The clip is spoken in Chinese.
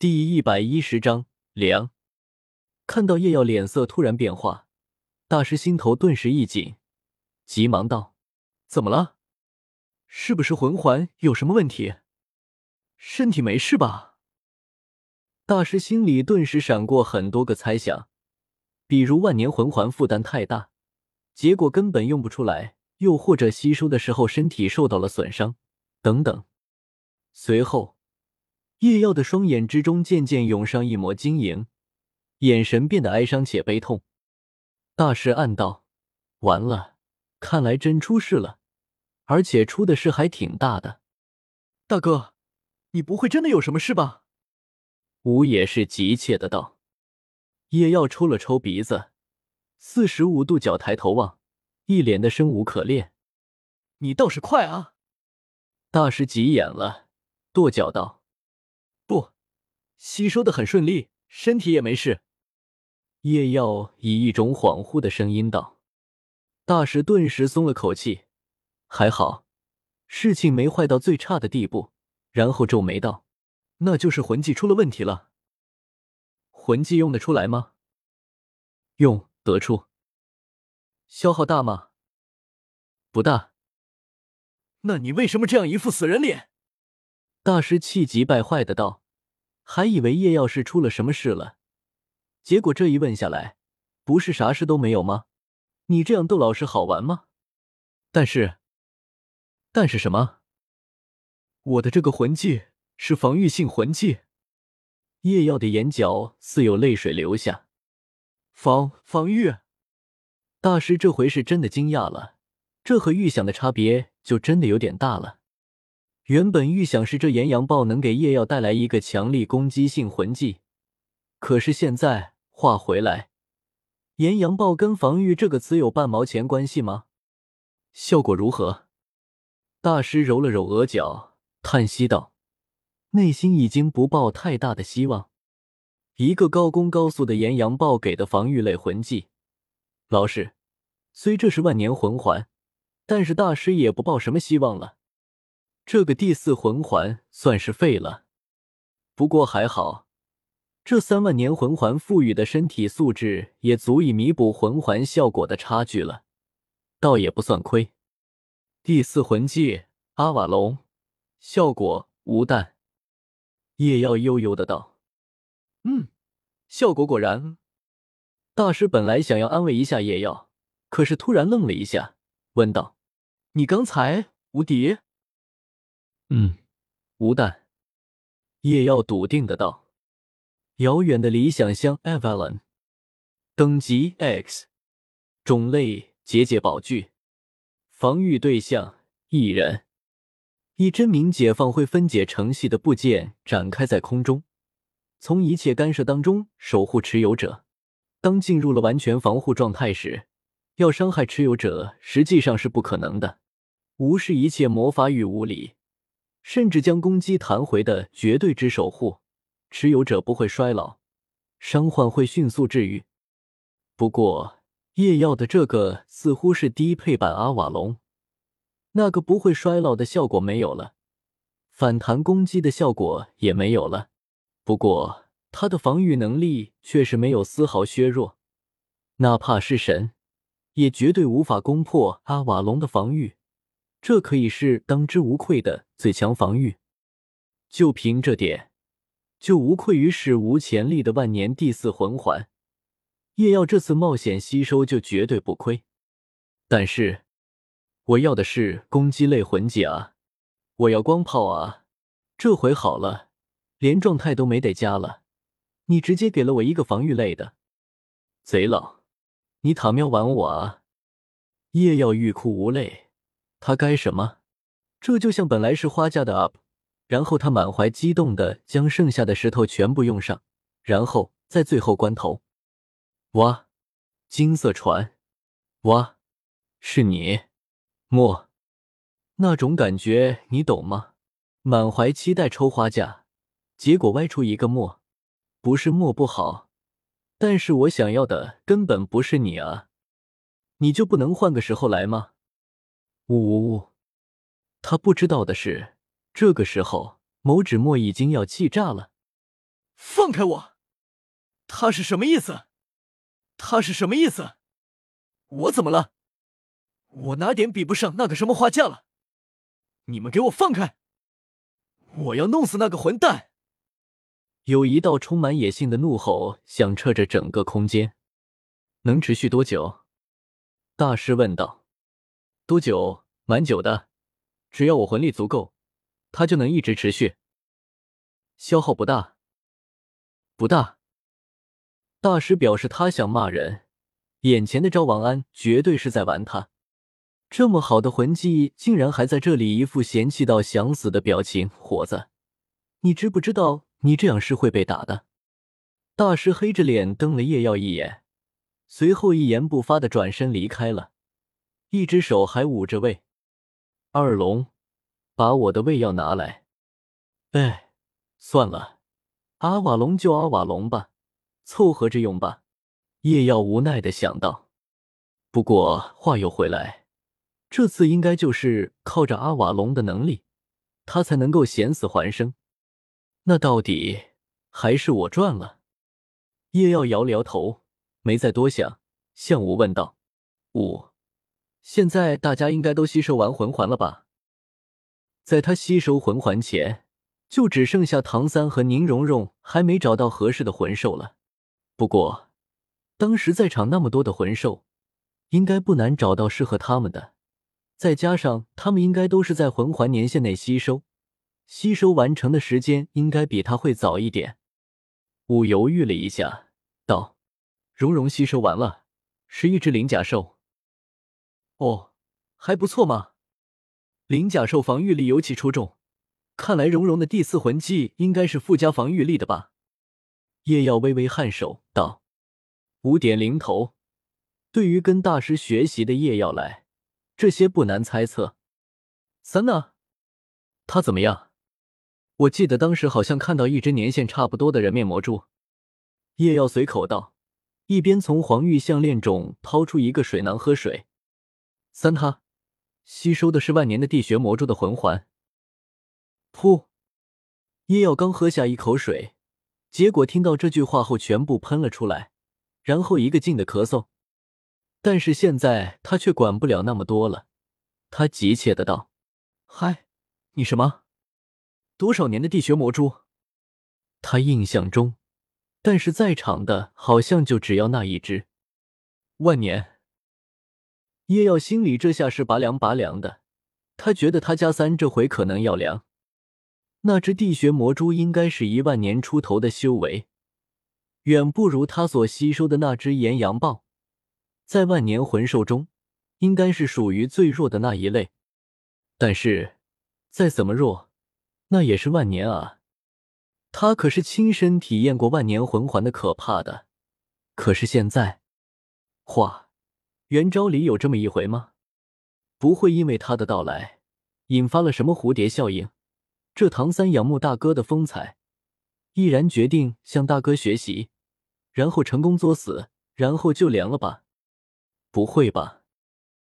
第一百一十章凉。看到叶耀脸色突然变化，大师心头顿时一紧，急忙道：“怎么了？是不是魂环有什么问题？身体没事吧？”大师心里顿时闪过很多个猜想，比如万年魂环负担太大，结果根本用不出来；又或者吸收的时候身体受到了损伤，等等。随后。叶耀的双眼之中渐渐涌上一抹晶莹，眼神变得哀伤且悲痛。大师暗道：“完了，看来真出事了，而且出的事还挺大的。”大哥，你不会真的有什么事吧？吴也是急切的道。叶耀抽了抽鼻子，四十五度角抬头望，一脸的生无可恋。你倒是快啊！大师急眼了，跺脚道。吸收的很顺利，身体也没事。叶耀以一种恍惚的声音道：“大师顿时松了口气，还好，事情没坏到最差的地步。”然后皱眉道：“那就是魂技出了问题了。魂技用得出来吗？用得出。消耗大吗？不大。那你为什么这样一副死人脸？”大师气急败坏的道。还以为叶耀是出了什么事了，结果这一问下来，不是啥事都没有吗？你这样逗老师好玩吗？但是，但是什么？我的这个魂技是防御性魂技。叶耀的眼角似有泪水流下。防防御？大师这回是真的惊讶了，这和预想的差别就真的有点大了。原本预想是这炎阳豹能给叶耀带来一个强力攻击性魂技，可是现在话回来，炎阳豹跟防御这个词有半毛钱关系吗？效果如何？大师揉了揉额角，叹息道：“内心已经不抱太大的希望。一个高攻高速的炎阳豹给的防御类魂技，老师，虽这是万年魂环，但是大师也不抱什么希望了。”这个第四魂环算是废了，不过还好，这三万年魂环赋予的身体素质也足以弥补魂环效果的差距了，倒也不算亏。第四魂技阿瓦隆，效果无淡。叶耀悠悠的道：“嗯，效果果然。”大师本来想要安慰一下叶耀，可是突然愣了一下，问道：“你刚才无敌？”嗯，无弹。叶耀笃定的道：“遥远的理想乡 Avalon，等级 X，种类结界宝具，防御对象一人。一真名解放会分解成系的部件展开在空中，从一切干涉当中守护持有者。当进入了完全防护状态时，要伤害持有者实际上是不可能的。无视一切魔法与物理。”甚至将攻击弹回的绝对之守护，持有者不会衰老，伤患会迅速治愈。不过夜耀的这个似乎是低配版阿瓦隆，那个不会衰老的效果没有了，反弹攻击的效果也没有了。不过他的防御能力却是没有丝毫削弱，哪怕是神，也绝对无法攻破阿瓦隆的防御。这可以是当之无愧的最强防御，就凭这点，就无愧于史无前例的万年第四魂环。叶耀这次冒险吸收就绝对不亏。但是，我要的是攻击类魂技啊！我要光炮啊！这回好了，连状态都没得加了，你直接给了我一个防御类的，贼老，你塔喵玩我啊！叶耀欲哭无泪。他该什么？这就像本来是花架的 UP，然后他满怀激动的将剩下的石头全部用上，然后在最后关头，哇，金色船，哇，是你，墨，那种感觉你懂吗？满怀期待抽花架，结果歪出一个墨，不是墨不好，但是我想要的根本不是你啊，你就不能换个时候来吗？呜呜呜！他不知道的是，这个时候，某纸墨已经要气炸了。放开我！他是什么意思？他是什么意思？我怎么了？我哪点比不上那个什么花架了？你们给我放开！我要弄死那个混蛋！有一道充满野性的怒吼响彻着整个空间。能持续多久？大师问道。多久？蛮久的。只要我魂力足够，它就能一直持续。消耗不大。不大。大师表示他想骂人，眼前的赵王安绝对是在玩他。这么好的魂技，竟然还在这里一副嫌弃到想死的表情。伙子，你知不知道你这样是会被打的？大师黑着脸瞪了叶耀一眼，随后一言不发的转身离开了，一只手还捂着胃。二龙，把我的胃药拿来。哎，算了，阿瓦隆就阿瓦隆吧，凑合着用吧。叶耀无奈的想到。不过话又回来。这次应该就是靠着阿瓦隆的能力，他才能够险死还生。那到底还是我赚了。叶耀摇了摇头，没再多想，向武问道：“武，现在大家应该都吸收完魂环了吧？”在他吸收魂环前，就只剩下唐三和宁荣荣还没找到合适的魂兽了。不过，当时在场那么多的魂兽，应该不难找到适合他们的。再加上他们应该都是在魂环年限内吸收，吸收完成的时间应该比他会早一点。武犹豫了一下，道：“蓉蓉吸收完了，是一只灵甲兽。哦，还不错嘛。灵甲兽防御力尤其出众，看来蓉蓉的第四魂技应该是附加防御力的吧？”叶耀微微颔首道：“五点零头。”对于跟大师学习的叶耀来。这些不难猜测。三呢？他怎么样？我记得当时好像看到一只年限差不多的人面魔蛛。叶耀随口道，一边从黄玉项链中掏出一个水囊喝水。三他吸收的是万年的地穴魔蛛的魂环。噗！叶耀刚喝下一口水，结果听到这句话后全部喷了出来，然后一个劲的咳嗽。但是现在他却管不了那么多了，他急切的道：“嗨，你什么？多少年的地穴魔蛛？”他印象中，但是在场的好像就只要那一只。万年。叶耀心里这下是拔凉拔凉的，他觉得他家三这回可能要凉。那只地穴魔蛛应该是一万年出头的修为，远不如他所吸收的那只炎阳豹。在万年魂兽中，应该是属于最弱的那一类，但是再怎么弱，那也是万年啊！他可是亲身体验过万年魂环的可怕的。可是现在，话，元昭里有这么一回吗？不会因为他的到来引发了什么蝴蝶效应？这唐三仰慕大哥的风采，毅然决定向大哥学习，然后成功作死，然后就凉了吧？不会吧？